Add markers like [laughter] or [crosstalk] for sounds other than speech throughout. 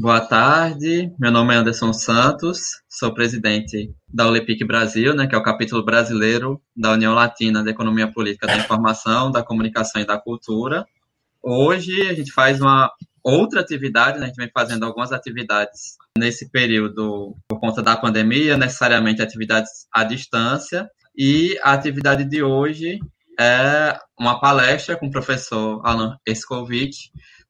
Boa tarde, meu nome é Anderson Santos, sou presidente da Olepic Brasil, né, que é o capítulo brasileiro da União Latina de Economia Política da Informação, da Comunicação e da Cultura. Hoje a gente faz uma outra atividade, né, a gente vem fazendo algumas atividades nesse período por conta da pandemia, necessariamente atividades à distância, e a atividade de hoje é uma palestra com o professor Alan Escovitch,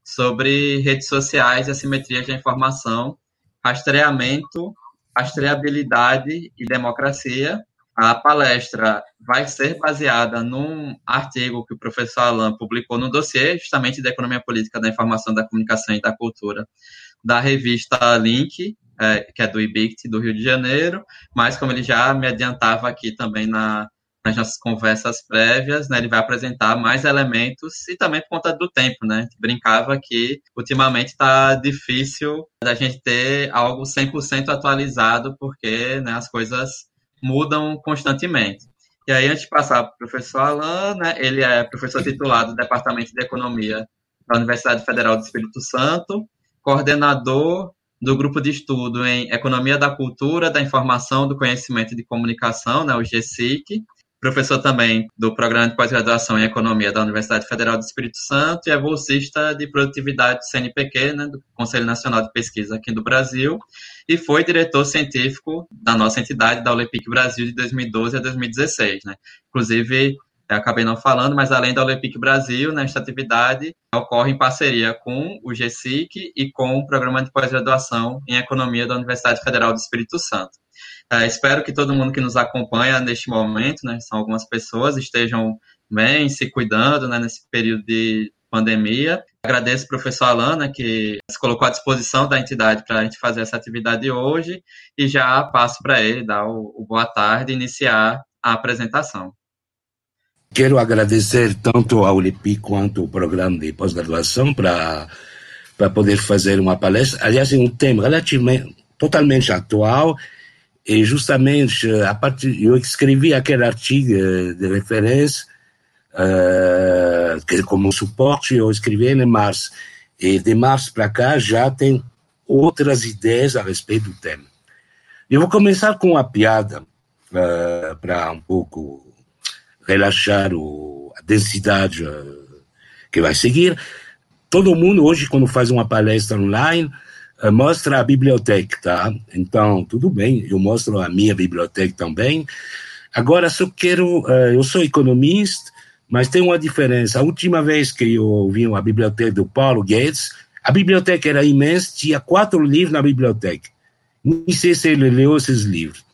sobre redes sociais e assimetrias da informação, rastreamento, rastreabilidade e democracia. A palestra vai ser baseada num artigo que o professor Alain publicou no dossiê, justamente da Economia Política da Informação, da Comunicação e da Cultura, da revista Link, é, que é do IBICT do Rio de Janeiro, mas como ele já me adiantava aqui também na, nas nossas conversas prévias, né, ele vai apresentar mais elementos e também por conta do tempo, né? Brincava que ultimamente está difícil da gente ter algo 100% atualizado porque né, as coisas mudam constantemente. E aí, antes de passar para o professor Alain, né, ele é professor titular do Departamento de Economia da Universidade Federal do Espírito Santo, coordenador do grupo de estudo em Economia da Cultura, da Informação, do Conhecimento e de Comunicação, né, o GSIC, professor também do Programa de Pós-Graduação em Economia da Universidade Federal do Espírito Santo e é bolsista de produtividade do CNPq, né, do Conselho Nacional de Pesquisa aqui do Brasil, e foi diretor científico da nossa entidade, da Olepic Brasil, de 2012 a 2016. Né. Inclusive, acabei não falando, mas além da Olepic Brasil, nesta atividade ocorre em parceria com o GSIC e com o Programa de Pós-Graduação em Economia da Universidade Federal do Espírito Santo. É, espero que todo mundo que nos acompanha neste momento, né, são algumas pessoas, estejam bem, se cuidando né, nesse período de pandemia. Agradeço ao professor Alana, né, que se colocou à disposição da entidade para a gente fazer essa atividade hoje, e já passo para ele dar o, o boa tarde e iniciar a apresentação. Quero agradecer tanto ao LIPI quanto ao programa de pós-graduação para para poder fazer uma palestra. Aliás, é um tema relativamente totalmente atual e justamente, a partir, eu escrevi aquele artigo eh, de referência, uh, que como suporte eu escrevi em março. E de março para cá já tem outras ideias a respeito do tema. Eu vou começar com uma piada, uh, para um pouco relaxar o, a densidade uh, que vai seguir. Todo mundo hoje, quando faz uma palestra online, eh, mostra a biblioteca, tá? Então, tudo bem, eu mostro a minha biblioteca também. Agora, só quero, uh, eu sou economista, mas tem uma diferença. A última vez que eu vi a biblioteca do Paulo Guedes, a biblioteca era imensa, tinha quatro livros na biblioteca. Nem sei se ele leu esses livros.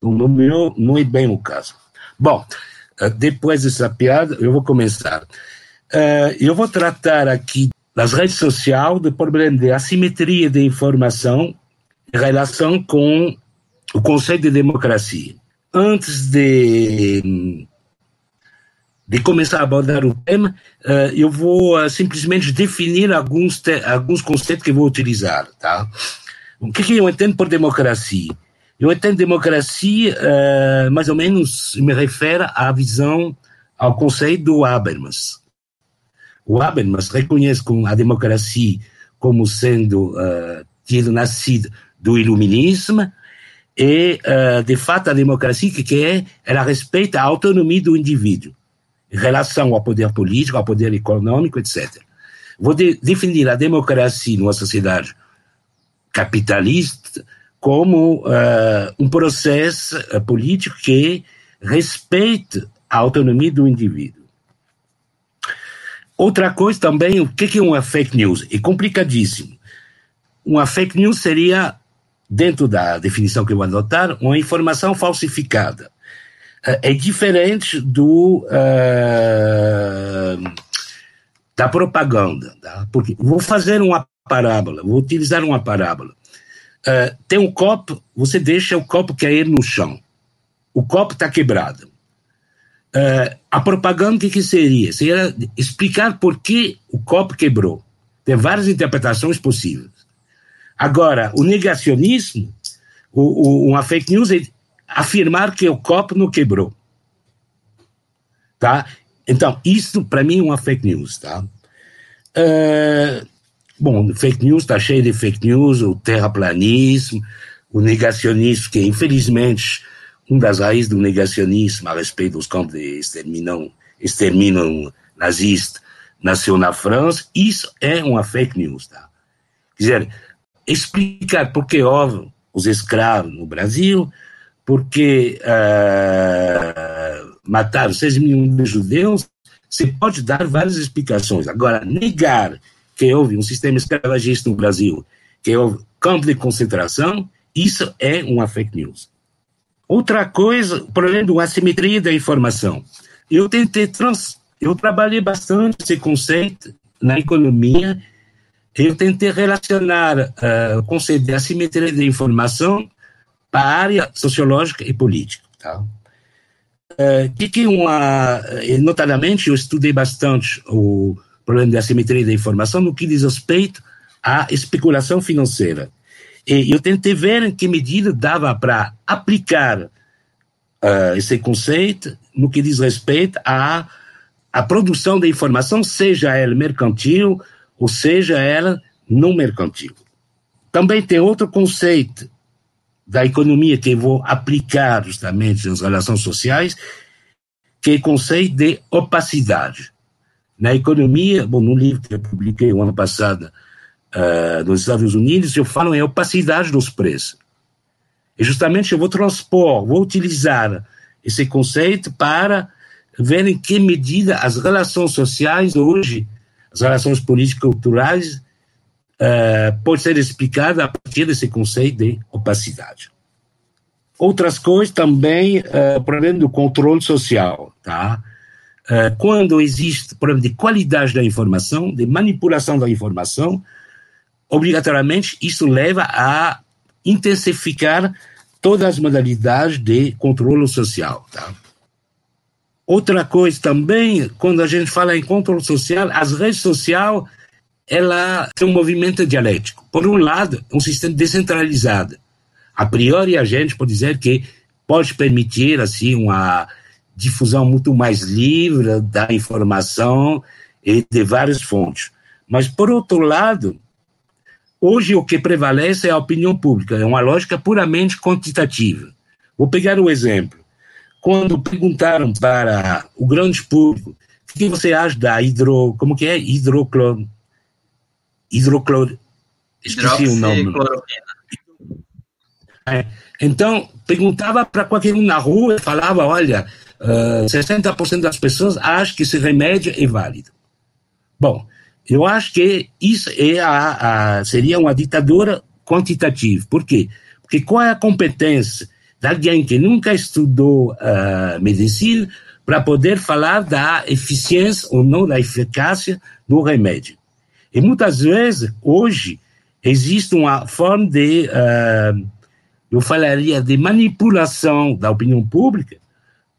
No meu, não é bem o caso. Bom, uh, depois dessa piada, eu vou começar. Eu vou tratar aqui das redes sociais de problema de assimetria de informação em relação com o conceito de democracia. Antes de, de começar a abordar o tema, uh, eu vou uh, simplesmente definir alguns, alguns conceitos que vou utilizar. Tá? O que, que eu entendo por democracia? Eu entendo democracia, uh, mais ou menos, me refere à visão, ao conceito do Habermas o Habermas reconhece a democracia como sendo uh, tido nascido do iluminismo e, uh, de fato, a democracia que, que é, ela respeita a autonomia do indivíduo em relação ao poder político, ao poder econômico, etc. Vou de, definir a democracia numa sociedade capitalista como uh, um processo político que respeite a autonomia do indivíduo. Outra coisa também, o que é uma fake news? É complicadíssimo. Uma fake news seria, dentro da definição que eu vou adotar, uma informação falsificada. É, é diferente do uh, da propaganda, tá? porque vou fazer uma parábola, vou utilizar uma parábola. Uh, tem um copo, você deixa o copo cair no chão. O copo está quebrado. Uh, a propaganda o que, que seria? Seria explicar por que o copo quebrou. Tem várias interpretações possíveis. Agora, o negacionismo, o, o, uma fake news é afirmar que o copo não quebrou. Tá? Então, isso para mim é uma fake news. Tá? Uh, Bom, fake news está cheio de fake news, o terraplanismo, o negacionismo, que infelizmente uma das raízes do negacionismo a respeito dos campos de exterminam, extermínio nazista nasceu na França, isso é uma fake news. Tá? Quer dizer, explicar por que houve os escravos no Brasil, porque uh, mataram 6 milhões de judeus, você pode dar várias explicações. Agora, negar que houve um sistema escravagista no Brasil, que houve campo de concentração, isso é uma fake news. Outra coisa, o problema da assimetria da informação. Eu tentei trans, eu trabalhei bastante esse conceito na economia. Eu tentei relacionar uh, o conceito de assimetria da informação para a área sociológica e política. Tá? Uh, que, uma, notadamente, eu estudei bastante o problema da assimetria da informação no que diz respeito à especulação financeira. Eu tentei ver em que medida dava para aplicar uh, esse conceito no que diz respeito à, à produção de informação, seja ela mercantil ou seja ela não mercantil. Também tem outro conceito da economia que eu vou aplicar justamente nas relações sociais, que é o conceito de opacidade. Na economia, bom, no livro que eu publiquei o ano passado uh, nos Estados Unidos, eu falo em opacidade dos preços. E justamente eu vou transpor, vou utilizar esse conceito para ver em que medida as relações sociais hoje, as relações político-culturais, uh, pode ser explicada a partir desse conceito de opacidade. Outras coisas também, uh, problema do controle social, tá? Uh, quando existe problema de qualidade da informação, de manipulação da informação, obrigatoriamente isso leva a intensificar todas as modalidades de controle social. Tá? Outra coisa também, quando a gente fala em controle social, as redes sociais ela tem um movimento dialético. Por um lado, um sistema descentralizado. A priori, a gente pode dizer que pode permitir assim uma difusão muito mais livre da informação e de várias fontes. Mas, por outro lado, hoje o que prevalece é a opinião pública, é uma lógica puramente quantitativa. Vou pegar um exemplo. Quando perguntaram para o grande público o que você acha da hidro... como que é? Hidroclor... Hidroclor... Esqueci o nome. É. Então, perguntava para qualquer um na rua e falava, olha, Uh, 60% das pessoas acham que esse remédio é válido. Bom, eu acho que isso é a, a, seria uma ditadura quantitativa. Por quê? Porque qual é a competência de alguém que nunca estudou uh, medicina para poder falar da eficiência ou não da eficácia do remédio? E muitas vezes, hoje, existe uma forma de, uh, eu falaria, de manipulação da opinião pública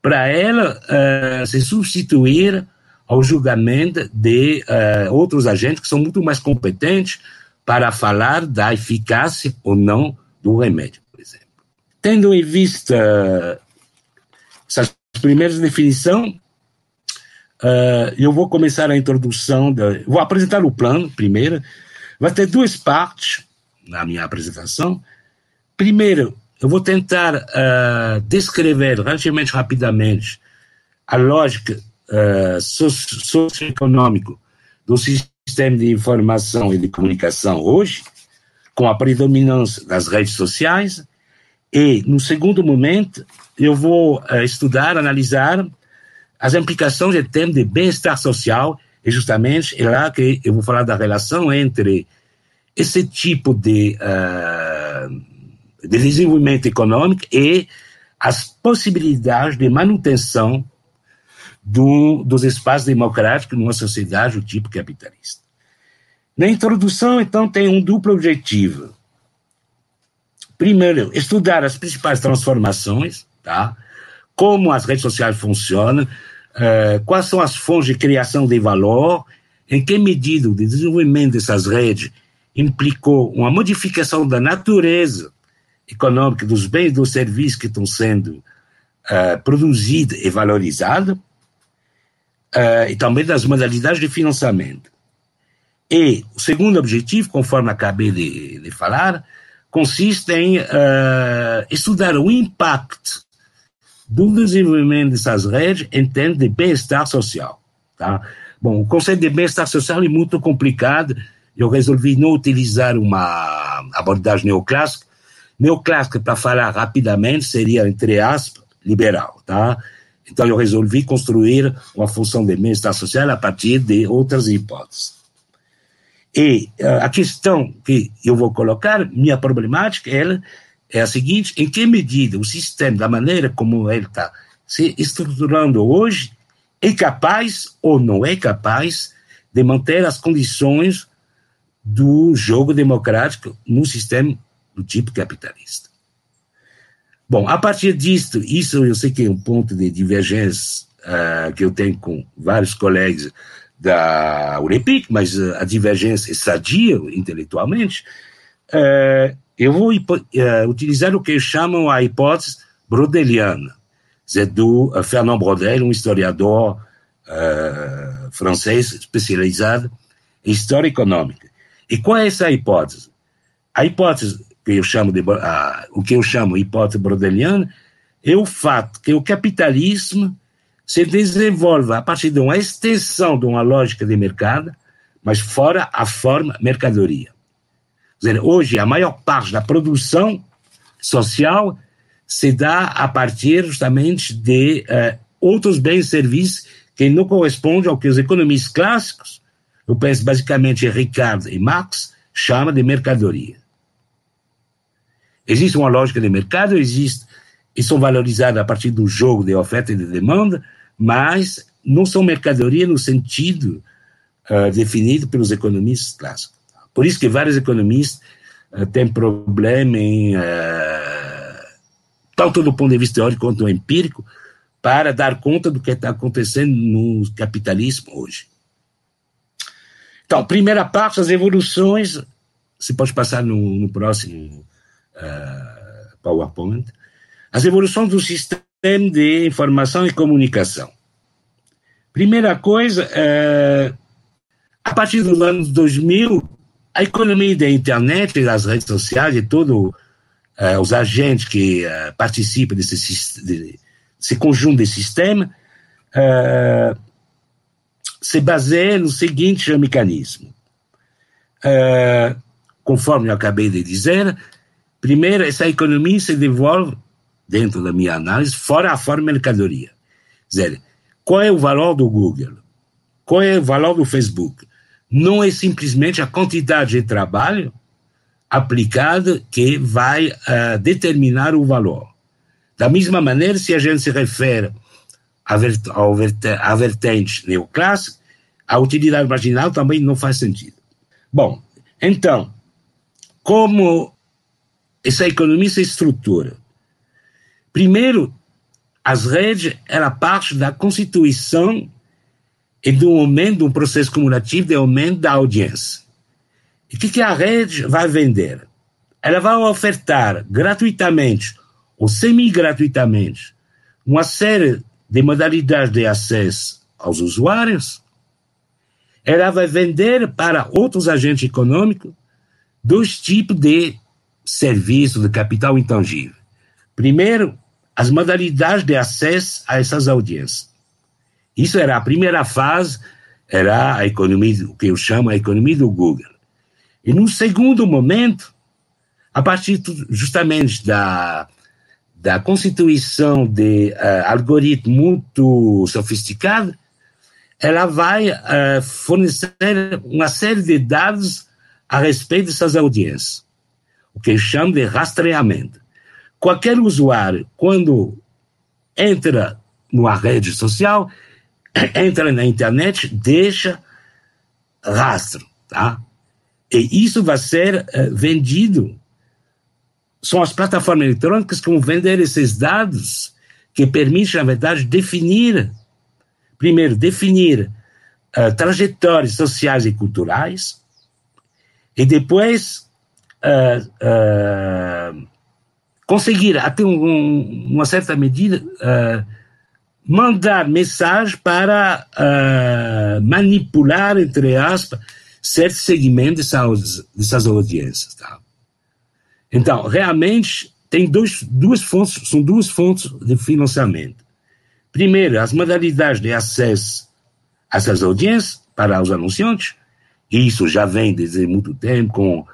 para ela uh, se substituir ao julgamento de uh, outros agentes que são muito mais competentes para falar da eficácia ou não do remédio, por exemplo. Tendo em vista essas primeiras definições, uh, eu vou começar a introdução, vou apresentar o plano primeiro, vai ter duas partes na minha apresentação. Primeiro, eu vou tentar uh, descrever relativamente rapidamente a lógica uh, socioeconômica do sistema de informação e de comunicação hoje, com a predominância das redes sociais, e, no segundo momento, eu vou uh, estudar, analisar as implicações em termos de bem-estar social, e justamente é lá que eu vou falar da relação entre esse tipo de uh, de desenvolvimento econômico e as possibilidades de manutenção do, dos espaços democráticos numa sociedade do tipo capitalista. Na introdução, então, tem um duplo objetivo. Primeiro, estudar as principais transformações, tá? como as redes sociais funcionam, uh, quais são as fontes de criação de valor, em que medida o desenvolvimento dessas redes implicou uma modificação da natureza econômica dos bens e dos serviços que estão sendo uh, produzidos e valorizados, uh, e também das modalidades de financiamento. E o segundo objetivo, conforme acabei de, de falar, consiste em uh, estudar o impacto do desenvolvimento dessas redes em termos de bem-estar social. Tá? Bom, o conceito de bem-estar social é muito complicado. Eu resolvi não utilizar uma abordagem neoclássica. Neoclássica, para falar rapidamente, seria, entre aspas, liberal. Tá? Então, eu resolvi construir uma função de bem-estar social a partir de outras hipóteses. E uh, a questão que eu vou colocar, minha problemática, é a seguinte: em que medida o sistema, da maneira como ele está se estruturando hoje, é capaz ou não é capaz de manter as condições do jogo democrático no sistema do tipo capitalista. Bom, a partir disto, isso eu sei que é um ponto de divergência uh, que eu tenho com vários colegas da UREPIC, mas uh, a divergência é sadia intelectualmente. Uh, eu vou utilizar o que chamam a hipótese brodeliana, é do Fernand Brodel, um historiador francês especializado em história econômica. E qual é essa hipótese? A hipótese que eu chamo de a, o que eu chamo hipótese brodeliana é o fato que o capitalismo se desenvolve a partir de uma extensão de uma lógica de mercado, mas fora a forma mercadoria. Dizer, hoje a maior parte da produção social se dá a partir justamente de uh, outros bens e serviços que não correspondem ao que os economistas clássicos, eu penso basicamente em Ricardo e Marx, chamam de mercadoria. Existe uma lógica de mercado, existe, e são valorizadas a partir do jogo de oferta e de demanda, mas não são mercadoria no sentido uh, definido pelos economistas clássicos. Por isso que vários economistas uh, têm problema em, uh, tanto do ponto de vista teórico quanto empírico, para dar conta do que está acontecendo no capitalismo hoje. Então, primeira parte, as evoluções, se pode passar no, no próximo uh, PowerPoint, as evoluções do sistema de informação e comunicação. Primeira coisa, uh, a partir dos anos 2000, a economia da internet, das redes sociais e todos uh, os agentes que uh, participam desse, desse conjunto de sistema se baseia no seguinte mecanismo. conforme eu acabei de dizer, Primeiro, essa economia se devolve, dentro da minha análise, fora a forma mercadoria. Quer dizer, qual é o valor do Google? Qual é o valor do Facebook? Não é simplesmente a quantidade de trabalho aplicada que vai uh, determinar o valor. Da mesma maneira, se a gente se refere à, à vertente neoclássica, a utilidade marginal também não faz sentido. Bom, então, como essa economia se estrutura. Primeiro, as redes era parte da constituição e do aumento, um processo cumulativo de aumento da audiência. E o que, que a rede vai vender? Ela vai ofertar gratuitamente ou semi-gratuitamente uma série de modalidades de acesso aos usuários. Ela vai vender para outros agentes econômicos dois tipos de serviço de capital intangível. Primeiro, as modalidades de acesso a essas audiências. Isso era a primeira fase, era a economia, o que eu chamo a economia do Google. E num segundo momento, a partir justamente da, da constituição de uh, algoritmo muito sofisticado, ela vai uh, fornecer uma série de dados a respeito dessas audiências que chama de rastreamento. Qualquer usuário, quando entra numa rede social, [clears throat] entra na internet, deixa rastro, tá? E isso vai ser uh, vendido. São as plataformas eletrônicas que vão vender esses dados que permitem, na verdade, definir, primeiro, definir uh, trajetórias sociais e culturais, e depois conseguir, até um, uma certa medida, mandar mensagem para manipular, entre aspas, certo segmento dessas, dessas audiências. Tá? Então, realmente, tem dois, duas fontes, são duas fontes de financiamento. Primeiro, as modalidades de acesso a essas audiências para os anunciantes, e isso já vem desde muito tempo com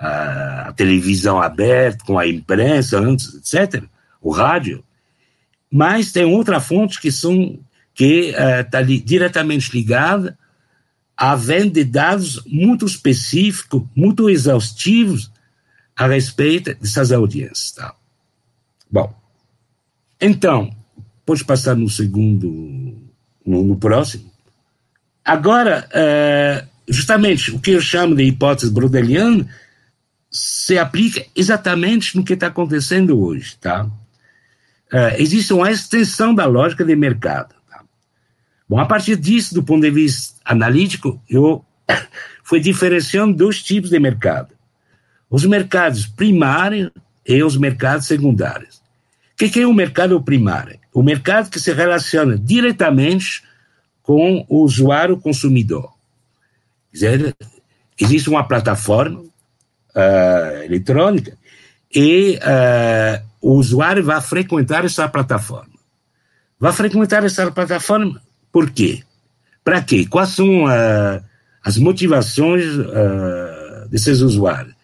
a, televisão aberta, com a imprensa antes, etc., o rádio. Mas tem outra fonte que são que está uh, li, diretamente ligada à venda de dados muito específicos, muito exaustivos a respeito dessas audiências. Tá? Bom, então, pode passar no segundo, no, no próximo. Agora, uh, justamente o que eu chamo de hipótese brodeliana se aplica exatamente no que está acontecendo hoje, tá? Uh, existe uma extensão da lógica de mercado. Tá? Bom, a partir disso, do ponto de vista analítico, eu [coughs] fui diferenciando dois tipos de mercado: os mercados primários e os mercados secundários. O que é o mercado primário? O mercado que se relaciona diretamente com o usuário consumidor. Quer dizer, existe uma plataforma uh, eletrônica e uh, o usuário vai frequentar essa plataforma. Vai frequentar essa plataforma por quê? Para quê? Quais são uh, as motivações desses usuários?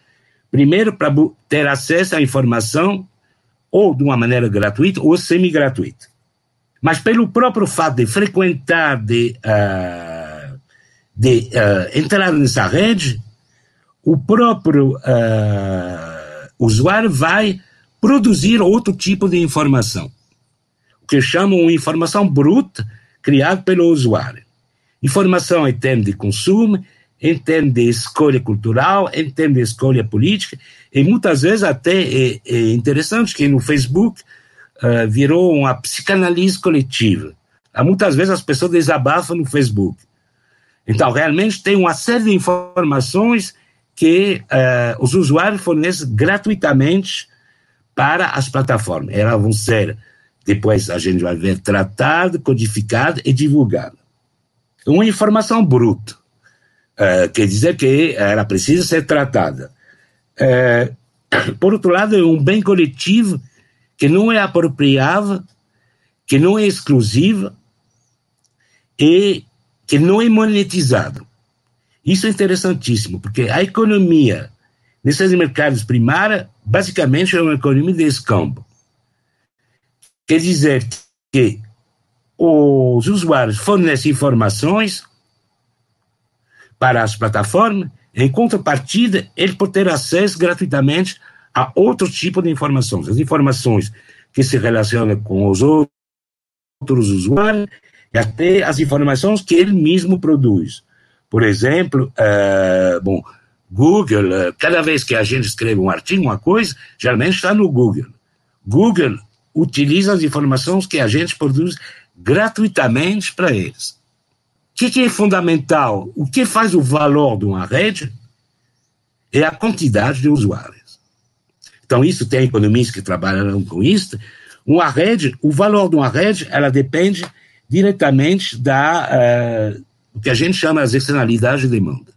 Primeiro, para ter acesso à informação ou de uma maneira gratuita ou semi-gratuita. Mas pelo próprio fato de frequentar, de, de entrar nessa rede, o próprio uh, usuário vai produzir outro tipo de informação, o que chamam de informação bruta criada pelo usuário. Informação em termos de consumo, em termos de escolha cultural, em termos de escolha política, e muitas vezes até é, é interessante que no Facebook uh, virou uma psicanálise coletiva. Há muitas vezes as pessoas desabafam no Facebook. Então, realmente tem uma série de informações que uh, os usuários fornecem gratuitamente para as plataformas. Elas vão ser, depois a gente vai ver, tratadas, codificadas e divulgadas. Uma informação bruta, uh, quer dizer que ela precisa ser tratada. Uh, por outro lado, é um bem coletivo que não é apropriável, que não é exclusiva e que não é monetizado. Isso é interessantíssimo, porque a economia nesses mercados primários, basicamente, é uma economia de escambo. Quer dizer que os usuários fornecem informações para as plataformas, em contrapartida, ele pode ter acesso gratuitamente a outro tipo de informações. As informações que se relacionam com os outros usuários e até as informações que ele mesmo produz. Por exemplo, uh, bom, Google, uh, cada vez que a gente escreve um artigo, uma coisa, geralmente está no Google. Google utiliza as informações que a gente produz gratuitamente para eles. O que, que, é fundamental? O que faz o valor de uma rede é a quantidade de usuários. Então, isso tem economistas que trabalham com isso. Uma rede, o valor de uma rede, ela depende diretamente da, uh, o que a gente chama as externalidades de demanda.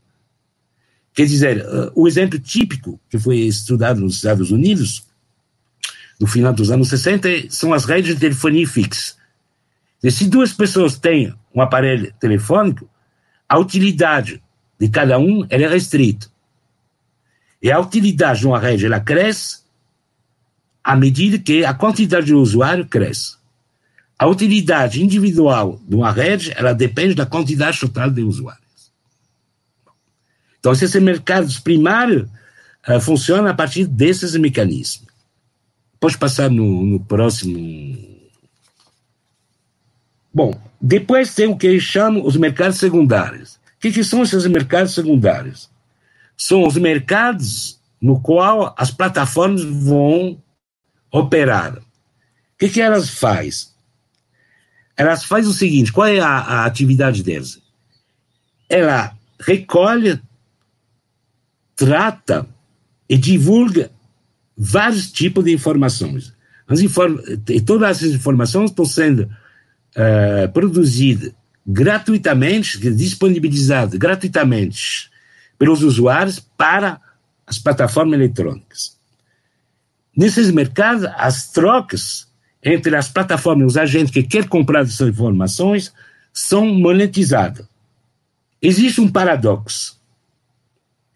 Quer dizer, uh, o exemplo típico que foi estudado nos Estados Unidos, no final dos anos 60, são as redes de telefonia fixa. E se duas pessoas têm um aparelho telefônico, a utilidade de cada um é restrita. E a utilidade de uma rede ela cresce à medida que a quantidade de usuário cresce. A utilidade individual de uma rede, ela depende da quantidade total de usuários. Então, esse mercado primário uh, funciona a partir desses mecanismos. Pode passar no, no próximo. Bom, depois tem o que eles chamam os mercados secundários. O que, que são esses mercados secundários? São os mercados no qual as plataformas vão operar. O que, que elas fazem? Elas fazem o seguinte: qual é a, a atividade delas? Ela recolhe, trata e divulga vários tipos de informações. As inform e todas essas informações estão sendo uh, produzidas gratuitamente, disponibilizadas gratuitamente pelos usuários para as plataformas eletrônicas. Nesses mercados, as trocas entre as plataformas e os agentes que querem comprar essas informações são monetizadas. Existe um paradoxo.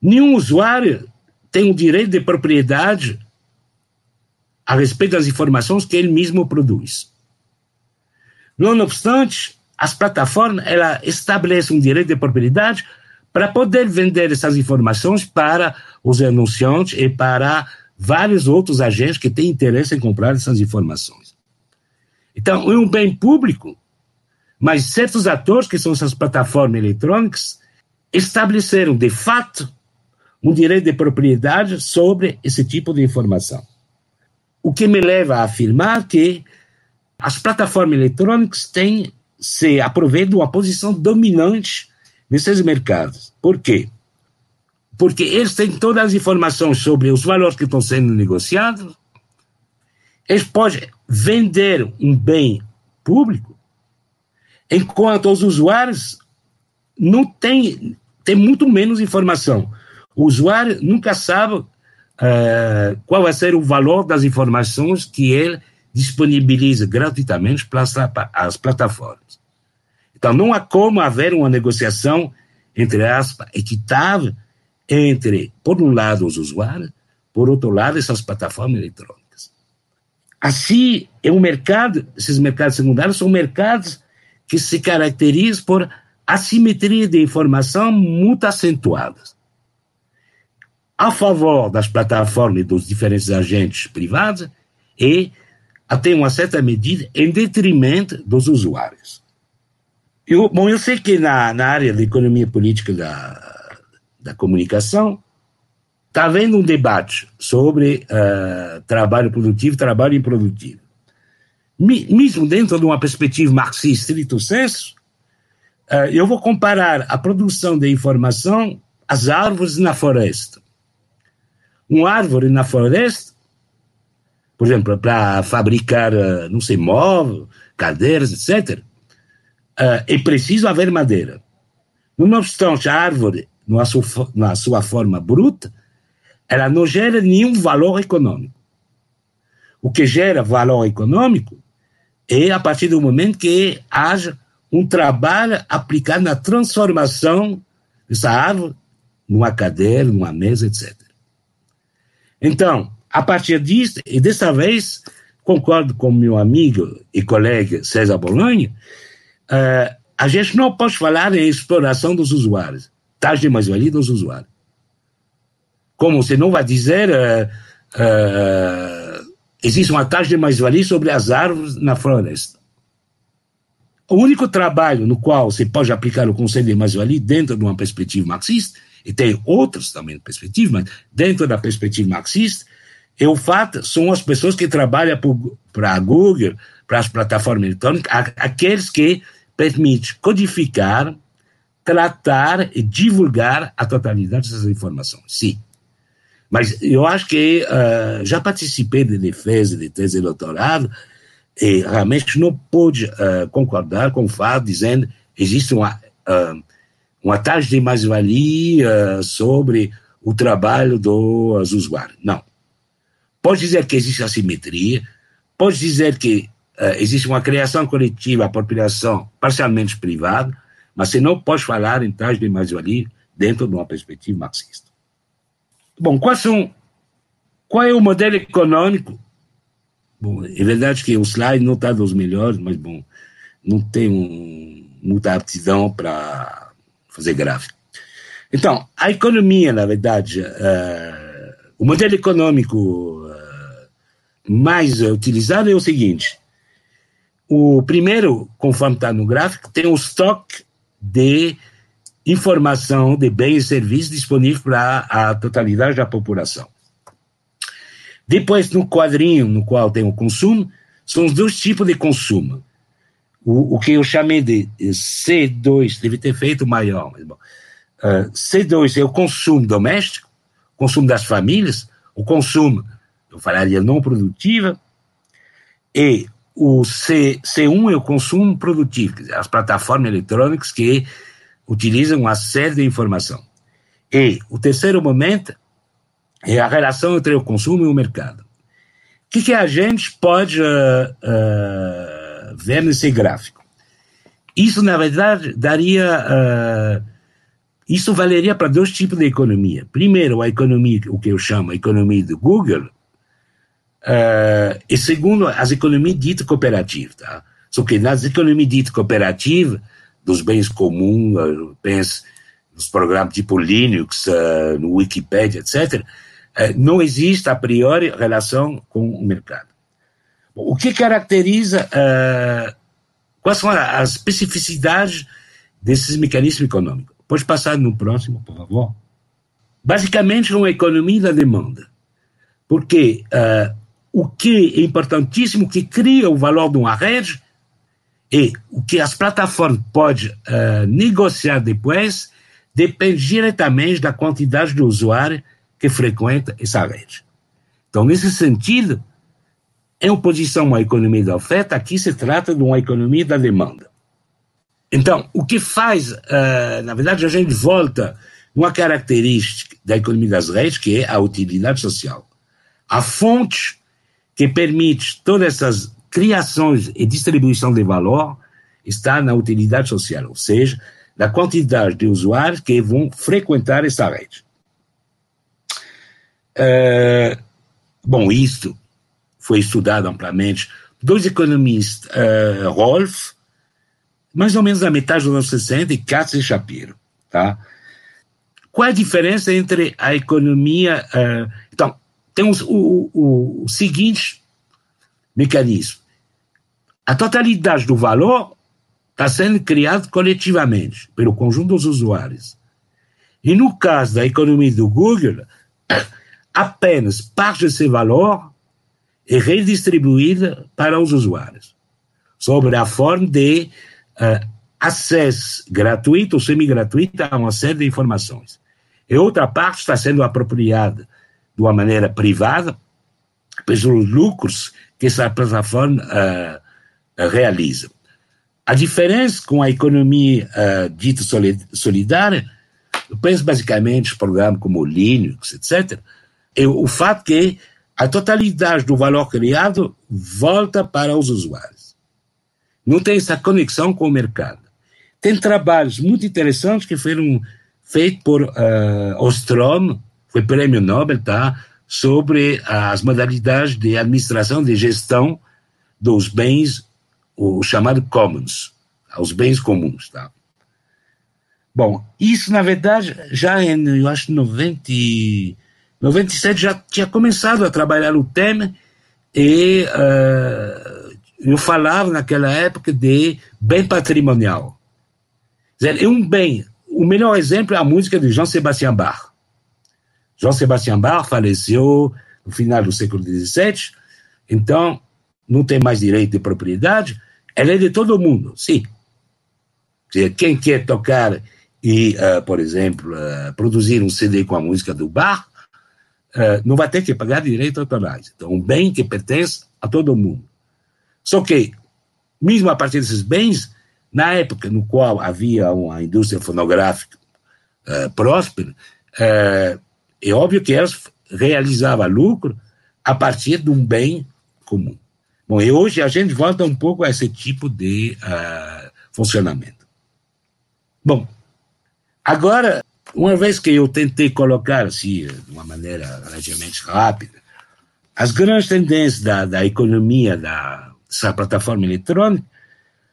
Nenhum usuário tem o direito de propriedade a respeito das informações que ele mesmo produz. Não obstante, as plataformas ela estabelecem um direito de propriedade para poder vender essas informações para os anunciantes e para vários outros agentes que têm interesse em comprar essas informações. Então, é um bem público, mas certos atores, que são essas plataformas eletrônicas, estabeleceram, de fato, um direito de propriedade sobre esse tipo de informação. O que me leva a afirmar que as plataformas eletrônicas têm se aproveitam uma posição dominante nesses mercados. Por quê? Porque eles têm todas as informações sobre os valores que estão sendo negociados, eles podem vender um bem público, enquanto os usuários não têm, têm muito menos informação. O usuário nunca sabe uh, qual vai ser o valor das informações que ele disponibiliza gratuitamente para as plataformas. Então, não há como haver uma negociação, entre aspas, equitável entre, por um lado, os usuários, por outro lado, essas plataformas eletrônicas. Assim, é um mercado, esses mercados secundários são mercados que se caracterizam por assimetria de informação muito acentuadas. A favor das plataformas e dos diferentes agentes privados e até uma certa medida, em detrimento dos usuários. Eu, bom, eu sei que na, na área da economia política da, da comunicação está havendo um debate sobre uh, trabalho produtivo e trabalho improdutivo. Mesmo dentro de uma perspectiva marxista estrito senso, uh, eu vou comparar a produção de informação às árvores na floresta. Uma árvore na floresta por exemplo, para fabricar, eh, não sei, móveis, cadeiras, etc., é preciso haver madeira. Não obstante, a árvore, na sua, na sua forma bruta, ela não gera nenhum valor econômico. O que gera valor econômico é a partir do momento que haja um trabalho aplicado na transformação dessa árvore numa cadeira, numa mesa, etc. Então, a partir disso, e dessa vez, concordo com meu amigo e colega César Bolonha, uh, a gente não pode falar em exploração dos usuários, taxa de mais-valia dos usuários. Como você não vai dizer, uh, uh, existe uma taxa de mais-valia sobre as árvores na floresta. O único trabalho no qual você pode aplicar o conceito de mais-valia dentro de uma perspectiva marxista, e tem outros também perspectivas, mas dentro da perspectiva marxista, e o fato são as pessoas que trabalham para a Google, para as plataformas eletrônicas, aqueles que permitem codificar, tratar e divulgar a totalidade dessas informações. Sim. Mas eu acho que uh, já participei de defesa de tese de doutorado e realmente não pude uh, concordar com o fato dizendo que existe uma, uh, uma taxa de mais-valia sobre o trabalho dos usuários. Não. Pode dizer que existe assimetria, pode dizer que existe uma criação coletiva, a população parcialmente privada, mas você não pode falar em taxa de mais-valia dentro de uma perspectiva marxista. Bom, quais são, qual é o modelo econômico? Bom, é verdade que o slide não está dos melhores, mas, bom, não tenho muita aptidão para fazer gráfico. Então, a economia, na verdade, uh, o modelo econômico mais utilizado é o seguinte: o primeiro, conforme está no gráfico, tem o estoque de informação de bens e serviços disponível para a totalidade da população. Depois, no quadrinho no qual tem o consumo, são os dois tipos de consumo. O, o que eu chamei de C2, deve ter feito maior, mas bom. Uh, C2 é o consumo doméstico, consumo das famílias, o consumo eu falaria não produtiva, e o C, C1 é o consumo produtivo, as plataformas eletrônicas que utilizam uma série de informação. E o terceiro momento é a relação entre o consumo e o mercado. O que, que a gente pode uh, uh, ver nesse gráfico? Isso, na verdade, daria. Uh, isso valeria para dois tipos de economia. Primeiro, a economia, o que eu chamo a economia do Google, e segundo, as economias ditas cooperativas. Tá? Só que nas economias ditas cooperativas, dos bens comuns, penso nos programas tipo Linux, no Wikipedia, etc., é, não existe a priori relação com o mercado. O que caracteriza, uh, quais são as especificidades desses mecanismos econômicos? Pode passar no próximo, por favor? Basicamente, é uma economia da demanda. Porque uh, o que é importantíssimo, que cria o valor de uma rede, e o que as plataformas podem uh, negociar depois depende diretamente da quantidade de usuários que frequenta essa rede. Então, nesse sentido, em oposição à economia da oferta, aqui se trata de uma economia da demanda. Então, o que faz, uh, na verdade, a gente volta uma característica da economia das redes, que é a utilidade social. A fonte que permite todas essas criações e distribuição de valor está na utilidade social, ou seja, na quantidade de usuários que vão frequentar essa rede. É, bom, isto foi estudado amplamente. Dois economistas, uh, Rolf, mais ou menos na metade dos anos 60, e Katz e Shapiro. Tá? Qual é a diferença entre a economia. Uh, então, temos o, o, o seguinte mecanismo: a totalidade do valor está sendo criado coletivamente, pelo conjunto dos usuários. E no caso da economia do Google, [coughs] apenas parte desse valor é redistribuída para os usuários, sobre a forma de uh, acesso gratuito ou semi-gratuito a uma série de informações. E outra parte está sendo apropriada de uma maneira privada pelos lucros que essa plataforma uh, realiza. A diferença com a economia uh, dita solidária, eu penso basicamente programas como Linux, etc., é o fato que a totalidade do valor criado volta para os usuários. Não tem essa conexão com o mercado. Tem trabalhos muito interessantes que foram feitos por uh, Ostrom, foi prêmio Nobel, tá? sobre as modalidades de administração de gestão dos bens, o chamado commons, os bens comuns, tá? Bom, isso na verdade já em, eu acho, 90 97 já tinha começado a trabalhar o tema e uh, eu falava naquela época de bem patrimonial. É um bem, o melhor exemplo é a música de Jean Sebastian Bach. Jean Sebastian Bach faleceu no final do século XVII, então não tem mais direito de propriedade, ela é de todo mundo, sim. Quem quer tocar e, uh, por exemplo, uh, produzir um CD com a música do Bach, uh, não vai ter que pagar direito autorais. Então, um bem que pertence a todo mundo. Só que, mesmo a partir desses bens, na época no qual havia uma indústria fonográfica próspera, é óbvio que elas realizavam lucro a partir de um bem comum. Bom, e hoje a gente volta um pouco a esse tipo de uh, funcionamento. Bom, agora uma vez que eu tentei colocar, assim, de uma maneira relativamente rápida, as grandes tendências da, da economia da, dessa plataforma eletrônica,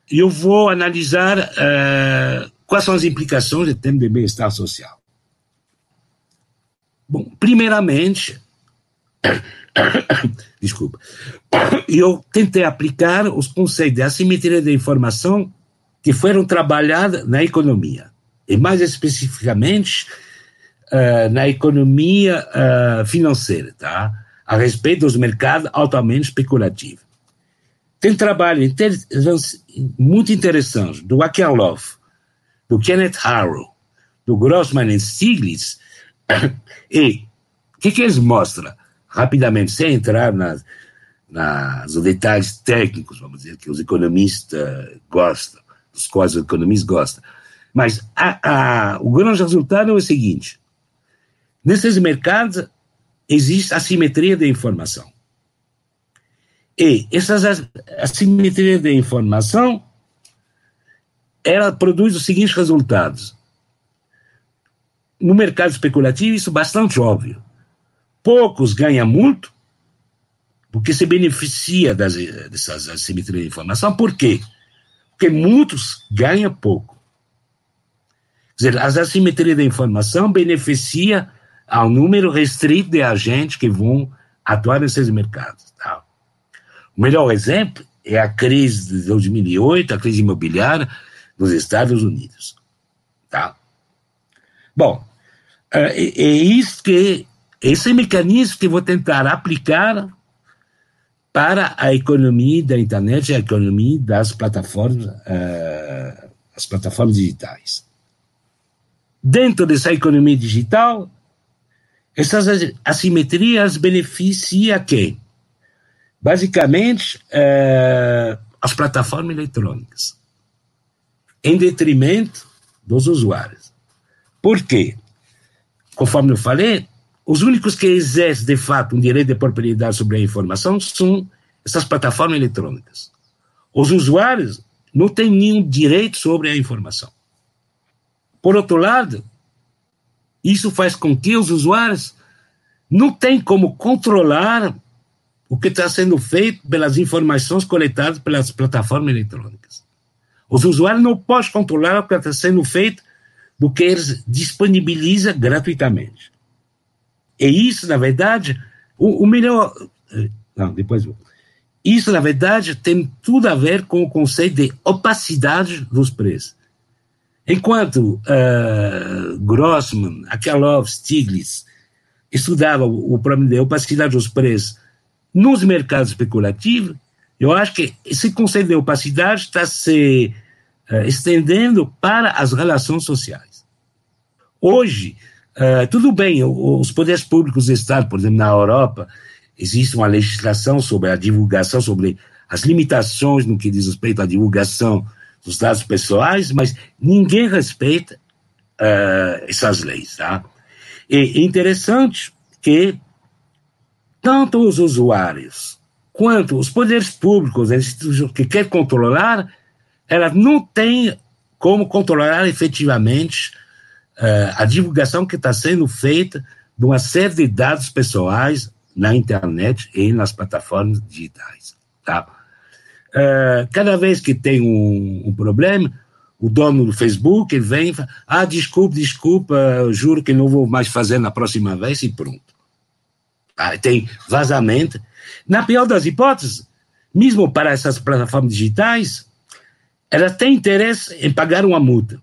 eu vou analisar uh, quais são as implicações em termos de bem-estar social. Bom, primeiramente, [coughs] desculpa, eu tentei aplicar os conceitos de assimetria de informação que foram trabalhados na economia e mais especificamente uh, na economia uh, financeira, tá? a respeito dos mercados altamente especulativos. Tem trabalho inter muito interessante do Akerlof, do Kenneth Harrow, do Grossman e Stiglitz, [coughs] e o que, que eles mostram? Rapidamente, sem entrar nas, nas detalhes técnicos, vamos dizer, que os economistas gostam, dos quais os economistas gostam, mas a, a, o grande resultado é o seguinte: Nesses mercados existe assimetria de informação. E essas assimetria de informação ela produz os seguintes resultados. No mercado especulativo, isso é bastante óbvio. Poucos ganham muito, porque se beneficia das, dessas assimetrias de informação. Por quê? Porque muitos ganham pouco. Quer dizer, as assimetrias de informação beneficia ao número restrito de agentes que vão atuar nesses mercados. Tá? O melhor exemplo é a crise de 2008, a crise imobiliária nos Estados Unidos. Tá? Bom, é, é isso que esse mecanismo que vou tentar aplicar para a economia da internet e a economia das plataformas, uh, as plataformas digitais. Dentro dessa economia digital, essas assimetrias beneficiam quem? Basicamente, uh, as plataformas eletrônicas, em detrimento dos usuários. Por quê? Conforme eu falei, os únicos que exercem, de fato, um direito de propriedade sobre a informação são essas plataformas eletrônicas. Os usuários não têm nenhum direito sobre a informação. Por outro lado, isso faz com que os usuários não tenham como controlar o que está sendo feito pelas informações coletadas pelas plataformas eletrônicas. Os usuários não podem controlar o que está sendo feito do que eles disponibilizam gratuitamente. E isso, na verdade, o, o melhor. Eh, não, depois. Isso, na verdade, tem tudo a ver com o conceito de opacidade dos preços. Enquanto uh, Grossman, Akalov, Stiglitz estudavam o problema de opacidade dos preços nos mercados especulativos, eu acho que esse conceito de opacidade está se uh, estendendo para as relações sociais. Hoje, Uh, tudo bem, os poderes públicos do Estado, por exemplo, na Europa, existe uma legislação sobre a divulgação, sobre as limitações no que diz respeito à divulgação dos dados pessoais, mas ninguém respeita uh, essas leis. Tá? E é interessante que tanto os usuários quanto os poderes públicos, as instituições que querem controlar, elas não têm como controlar efetivamente uh, a divulgação que está sendo feita de uma série de dados pessoais na internet e nas plataformas digitais. Tá? Uh, cada vez que tem um, um, problema, o dono do Facebook vem e fala, ah, desculpa, desculpa, juro que não vou mais fazer na próxima vez e pronto. Ah, tem vazamento. Na pior das hipóteses, mesmo para essas plataformas digitais, elas têm interesse em pagar uma multa.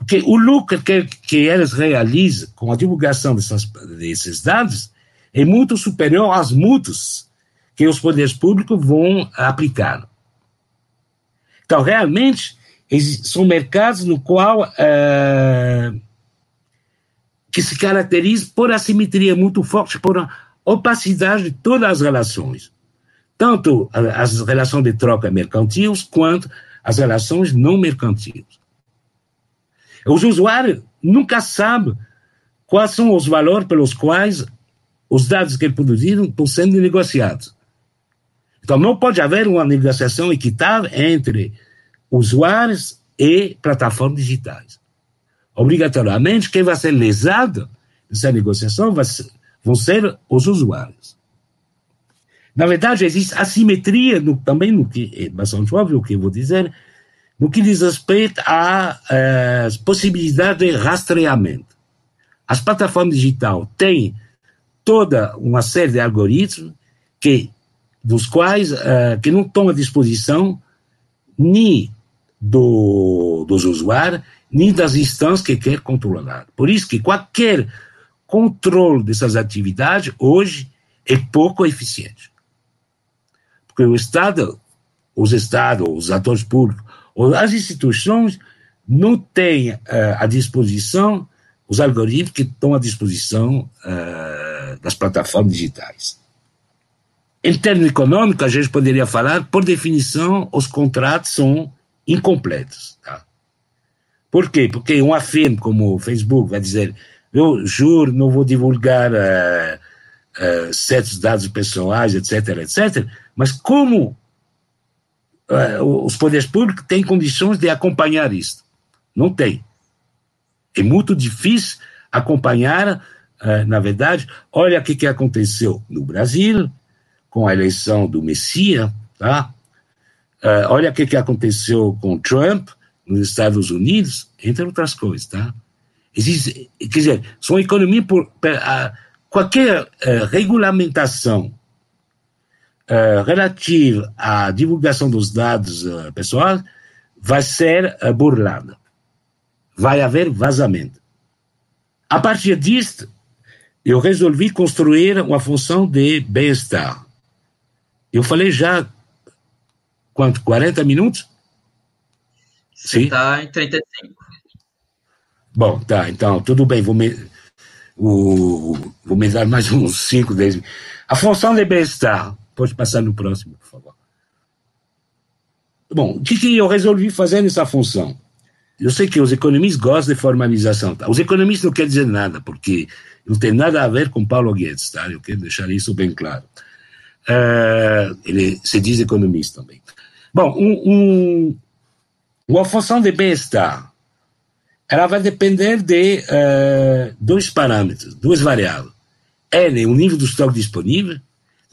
Porque o lucro que, que elas realizam com a divulgação dessas, desses dados é muito superior às multas que os poderes públicos vão aplicar. Então, realmente, são mercados no qual uh, que se caracterizam por assimetria muito forte, por opacidade de todas as relações, tanto as relações de troca mercantil quanto as relações não mercantis. Os usuários nunca sabem quais são os valores pelos quais os dados que produziram estão sendo negociados. Então, não pode haver uma negociação equitável entre usuários e plataformas digitais. Obrigatoriamente, quem vai ser lesado nessa negociação ser, vão ser os usuários. Na verdade, existe assimetria no, também no que é bastante óbvio o que eu vou dizer, no que diz respeito à eh, possibilidade de rastreamento. As plataformas digitais têm toda uma série de algoritmos que, dos quais eh, que não estão à disposição nem do, dos usuários, nem das instâncias que quer controlar. Por isso que qualquer controle dessas atividades hoje é pouco eficiente. Porque o Estado, os Estados, os atores públicos, as instituições não têm uh, à disposição os algoritmos que estão à disposição uh, das plataformas digitais. Em termos econômicos, a gente poderia falar, por definição, os contratos são incompletos. Tá? Por quê? Porque uma firma como o Facebook vai dizer eu juro, não vou divulgar uh, uh, certos dados pessoais, etc, etc, mas como os poderes públicos têm condições de acompanhar isso? Não tem. É muito difícil acompanhar, na verdade, olha o que, que aconteceu no Brasil, com a eleição do Messias, tá? olha o que, que aconteceu com Trump nos Estados Unidos, entre outras coisas, tá? Existe, quer dizer, são economia por, por qualquer regulamentação uh, relativa à divulgação dos dados uh, pessoais vai ser uh, burlada. Vai haver vazamento. A partir disso, eu resolvi construir uma função de bem-estar. Eu falei já, quanto? 40 minutos? Sim. Está em 35. Bom, tá, então, tudo bem, vou me, o, vou me dar mais uns 5, 10 A função de bem-estar, pode passar no próximo, por favor. Bom, o que, que eu resolvi fazer nessa função? Eu sei que os economistas gostam de formalização. Tá? Os economistas não querem dizer nada, porque não tem nada a ver com Paulo Guedes, tá? Eu quero deixar isso bem claro. Uh, ele se diz economista também. Bom, um, um, uma função de bem-estar ela vai depender de uh, dois parâmetros, duas variáveis. N, o nível do estoque disponível,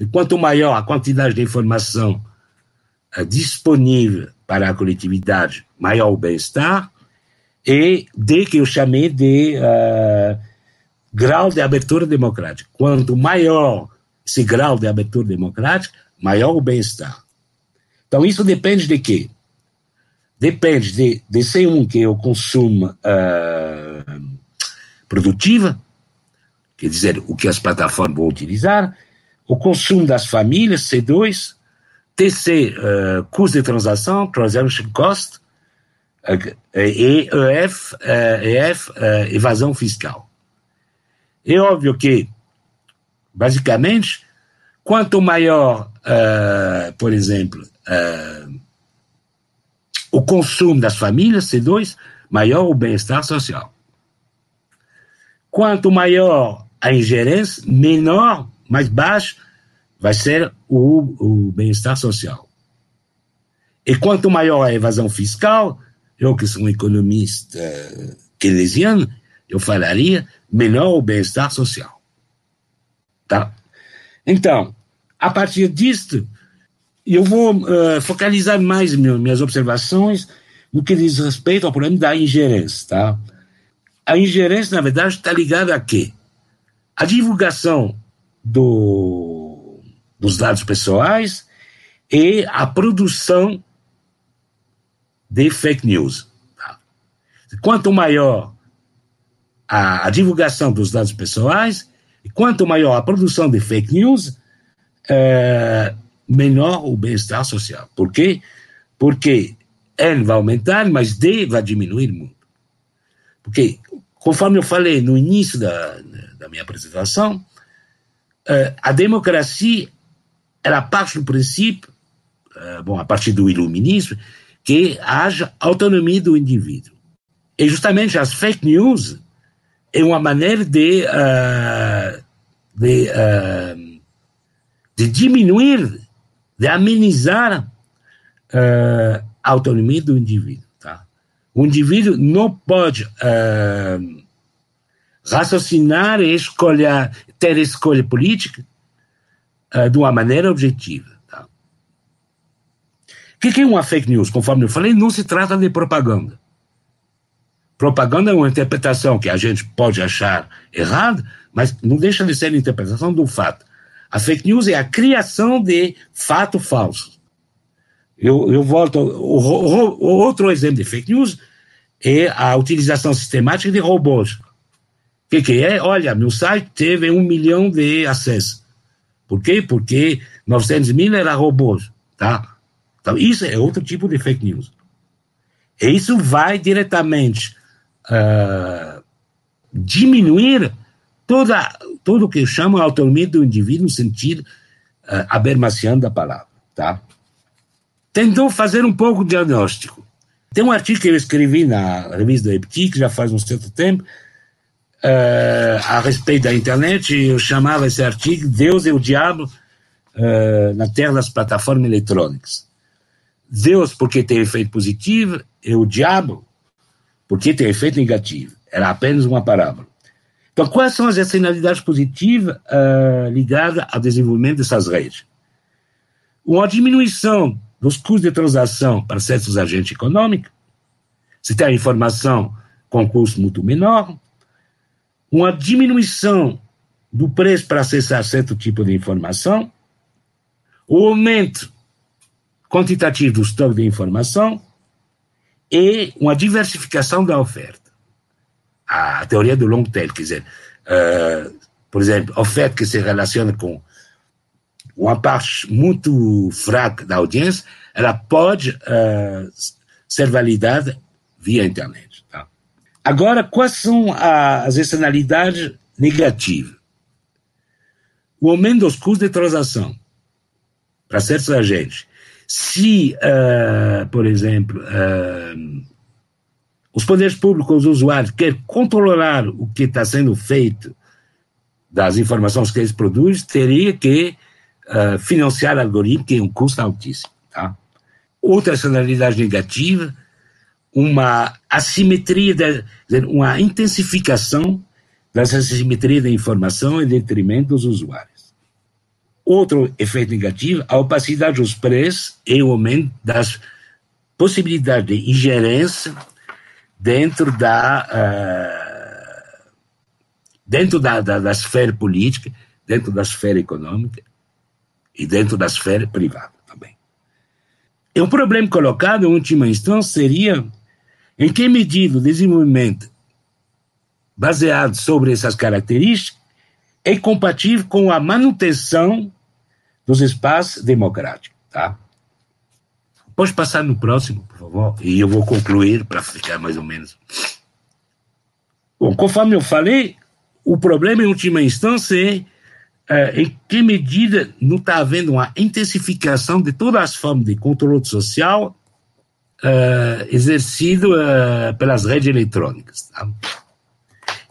quanto maior a quantidade de informação uh, disponível para a coletividade, maior o bem-estar, e D, que eu chamei de uh, grau de abertura democrática. Quanto maior esse grau de abertura democrática, maior o bem-estar. Então, isso depende de quê? depende de, de C1, que é o consumo uh, produtivo, quer dizer, o que as plataformas vão utilizar, o consumo das famílias, C2, TC, uh, custo de transação, transaction cost, uh, e EF, EF uh, evasão fiscal. É óbvio que, basicamente, quanto maior, uh, por exemplo, uh, o consumo das famílias, C2, maior o bem-estar social. Quanto maior a ingerência, menor, mais baixo, vai ser o, o bem-estar social. E quanto maior a evasão fiscal, eu que sou um economista uh, keynesiano, eu falaria menor o bem-estar social. Tá? Então, a partir disto, eu vou uh, focalizar mais minhas observações no que diz respeito ao problema da ingerência. Tá? A ingerência, na verdade, está ligada a quê? A divulgação do, dos dados pessoais e a produção de fake news. Tá? Quanto maior a, a, divulgação dos dados pessoais, e quanto maior a produção de fake news, é, menor o bem-estar social. Por quê? Porque N vai aumentar, mas D vai diminuir muito. Porque, conforme eu falei no início da, da minha apresentação, a democracia ela parte do princípio, eh, bom, a partir do iluminismo, que haja autonomia do indivíduo. E justamente as fake news é uma maneira de, uh, de, uh, de diminuir de amenizar uh, a autonomia do indivíduo. Tá? O indivíduo não pode raciocinar e escolher, ter escolha política uh, de uma maneira objetiva. Tá? O que é uma fake news? Conforme eu falei, não se trata de propaganda. Propaganda é uma interpretação que a gente pode achar errada, mas não deixa de ser interpretação do fato. A fake news é a criação de fato falso. Eu, eu volto. O, o, o, outro exemplo de fake news é a utilização sistemática de robôs. O que, que é? Olha, meu site teve um milhão de acessos. Por quê? Porque 900 mil era robôs. Tá? Então, isso é outro tipo de fake news. E isso vai diretamente uh, diminuir toda, tudo o que eu chamo a autonomia do indivíduo no sentido uh, habermasiano da palavra, tá? Tentou fazer um pouco de diagnóstico. Tem um artigo que eu escrevi na revista do EPTIC, já faz um certo tempo, uh, a respeito da internet, eu chamava esse artigo Deus e o Diabo uh, na terra das plataformas eletrônicas. Deus porque tem efeito positivo e o diabo porque tem efeito negativo. Era apenas uma parábola. Então, quais são as externalidades positivas uh, ligadas ao desenvolvimento dessas redes? Uma diminuição dos custos de transação para certos agentes econômicos, se tem a informação com custo muito menor, uma diminuição do preço para acessar certo tipo de informação, o aumento quantitativo do estoque de informação e uma diversificação da oferta. A teoria do long tail, quer dizer, uh, por exemplo, oferta que se relaciona com uma parte muito fraca da audiência, ela pode uh, ser validada via internet. Agora, quais são as externalidades negativas? O aumento dos custos de transação para certos agentes. Se, uh, por exemplo, uh, os poderes públicos, os usuários, querem controlar o que está sendo feito das informações que eles produzem, teria que uh, financiar algoritmos que é um custo altíssimo. Tá? Outra externalidade negativa, uma assimetria, uma intensificação dessa assimetria da informação em detrimento dos usuários. Outro efeito negativo, a opacidade dos preços e o aumento das possibilidades de ingerência dentro da uh, dentro da, da, da esfera política, dentro da esfera econômica e dentro da esfera privada também. E um problema colocado, em última instância, seria em que medida o desenvolvimento baseado sobre essas características é compatível com a manutenção dos espaços democráticos, tá? Pode passar no próximo, por favor, e eu vou concluir para ficar mais ou menos. Bom, conforme eu falei, o problema em última instância é, é em que medida não está havendo uma intensificação de todas as formas de controle social uh, exercido uh, pelas redes eletrônicas. Tá?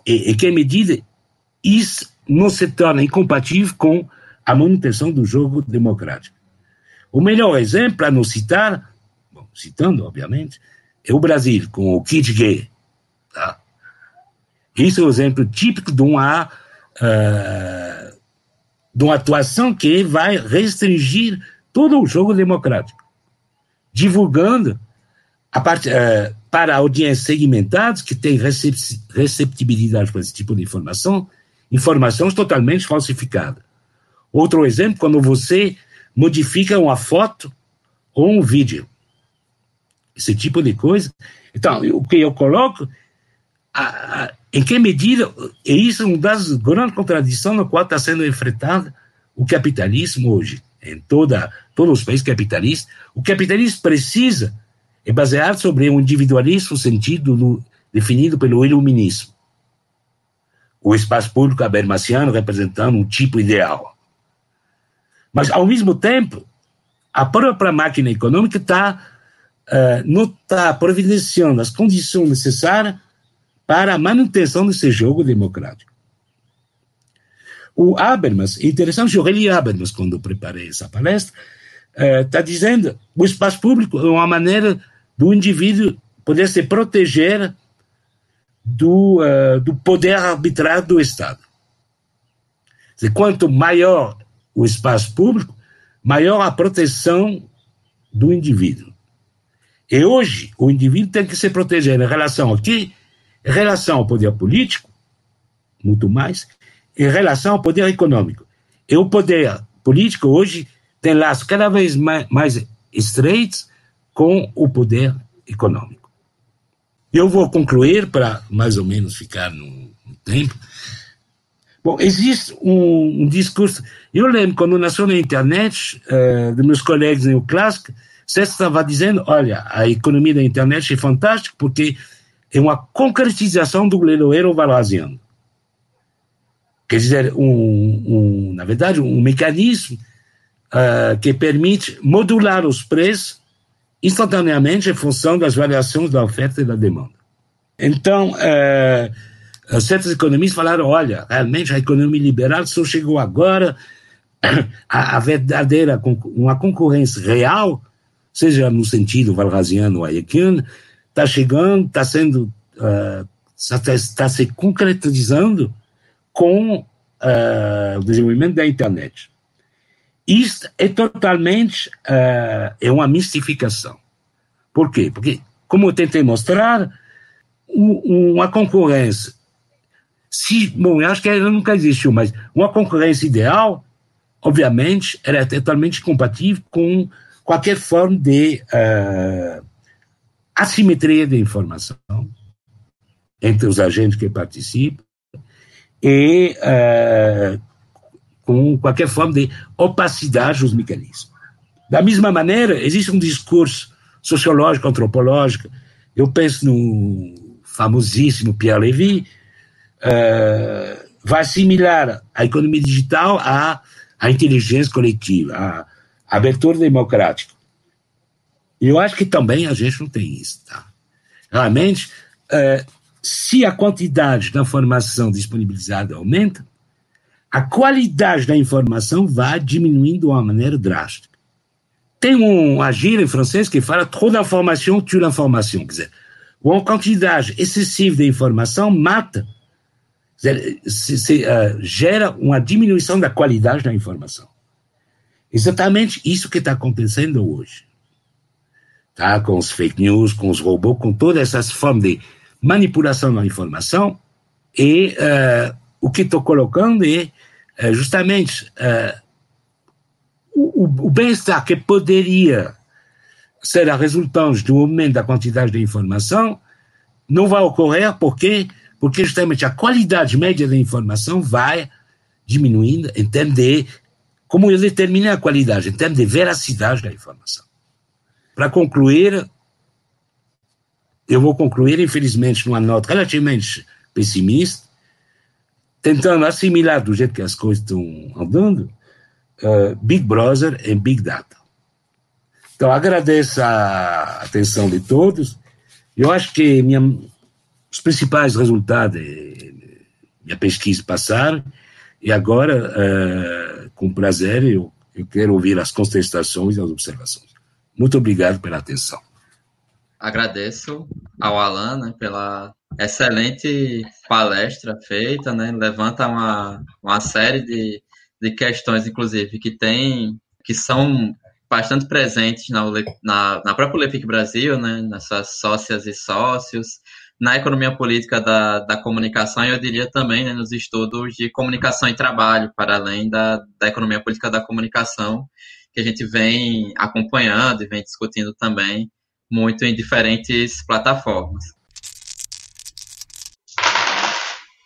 E em que medida isso não se torna incompatível com a manutenção do jogo democrático. O melhor exemplo, a não citar, bom, citando, obviamente, é o Brasil, com o kit gay. Tá? Isso é um exemplo típico de uma, uh, de uma atuação que vai restringir todo o jogo democrático, divulgando a part, uh, para audiências segmentadas que têm receptibilidade para esse tipo de informação, informações totalmente falsificadas. Outro exemplo, quando você modifica uma foto ou um vídeo. Esse tipo de coisa. Então, o que eu coloco, a, a, em que medida, e isso é uma das grandes contradições no qual está sendo enfrentado o capitalismo hoje, em toda, todos os países capitalistas. O capitalismo precisa, é baseado sobre um individualismo sentido definido pelo iluminismo. O espaço público habermasiano representando um tipo ideal. Mas, ao mesmo tempo, a própria máquina econômica está uh, não está providenciando as condições necessárias para a manutenção desse jogo democrático. O Habermas, interessante, eu reli Habermas quando preparei essa palestra, está uh, dizendo o espaço público é uma maneira do indivíduo poder se proteger do, uh, do poder arbitrário do Estado. quanto maior o espaço público, maior a proteção do indivíduo. E hoje, o indivíduo tem que se proteger em relação a quê? Em relação ao poder político, muito mais, em relação ao poder econômico. E o poder político hoje tem laços cada vez mais, mais estreitos com o poder econômico. Eu vou concluir, para mais ou menos ficar no, tempo, Bom, existe um, um, discurso. Eu lembro quando nasceu na internet, uh, de meus colegas neoclássicos, você estava dizendo: olha, a economia da internet é fantástica porque é uma concretização do leiloeiro valasiano. Quer dizer, um, um, na verdade, um mecanismo uh, que permite modular os preços instantaneamente em função das variações da oferta e da demanda. Então, uh, certos economistas falaram: olha, realmente a economia liberal só chegou agora, a, a verdadeira, uma concorrência real, seja no sentido valrasiano ou hayekiano, está chegando, está sendo, uh, está se concretizando com uh, o desenvolvimento da internet. Isto é totalmente uh, é uma mistificação. Por quê? Porque, como eu tentei mostrar, uma concorrência, se, bom, eu acho que ela nunca existiu, mas uma concorrência ideal, obviamente, era totalmente compatível com qualquer forma de uh, assimetria de informação entre os agentes que participam e uh, com qualquer forma de opacidade dos mecanismos. Da mesma maneira, existe um discurso sociológico, antropológico, eu penso no famosíssimo Pierre Levy, uh, vai assimilar a economia digital à, à inteligência coletiva, à, abertura democrática. Eu acho que também a gente não tem isso. Tá? Realmente, uh, se a quantidade da informação disponibilizada aumenta, a qualidade da informação vai diminuindo de uma maneira drástica. Tem um agir em francês que fala trop d'information tue l'information, quer dizer, uma quantidade excessiva de informação mata, dizer, se, se, uh, gera uma diminuição da qualidade da informação. Exatamente isso que está acontecendo hoje. Tá? Com os fake news, com os robôs, com todas essas formas de manipulação da informação. E uh, o que estou colocando é uh, justamente o, o bem-estar que poderia ser a resultante do aumento da quantidade de informação não vai ocorrer porque porque justamente a qualidade média da informação vai diminuindo em termos de como eu determino a qualidade, em termos de veracidade da informação. Para concluir, eu vou concluir, infelizmente, numa nota relativamente pessimista, tentando assimilar do jeito que as coisas estão andando, uh, Big Brother em Big Data. Então, agradeço a atenção de todos. Eu acho que minha, os principais resultados da minha pesquisa passaram, e agora, uh, com prazer, eu, eu quero ouvir as contestações e as observações. Muito obrigado pela atenção. Agradeço ao Alan né, pela excelente palestra feita, né, levanta uma, uma série de, de questões, inclusive, que tem, que são bastante presentes na, na, na própria Lepic Brasil, né, nas suas sócias e sócios, na economia política da, da comunicação e eu diria também né, nos estudos de comunicação e trabalho, para além da, da economia política da comunicação, que a gente vem acompanhando e vem discutindo também muito em diferentes plataformas.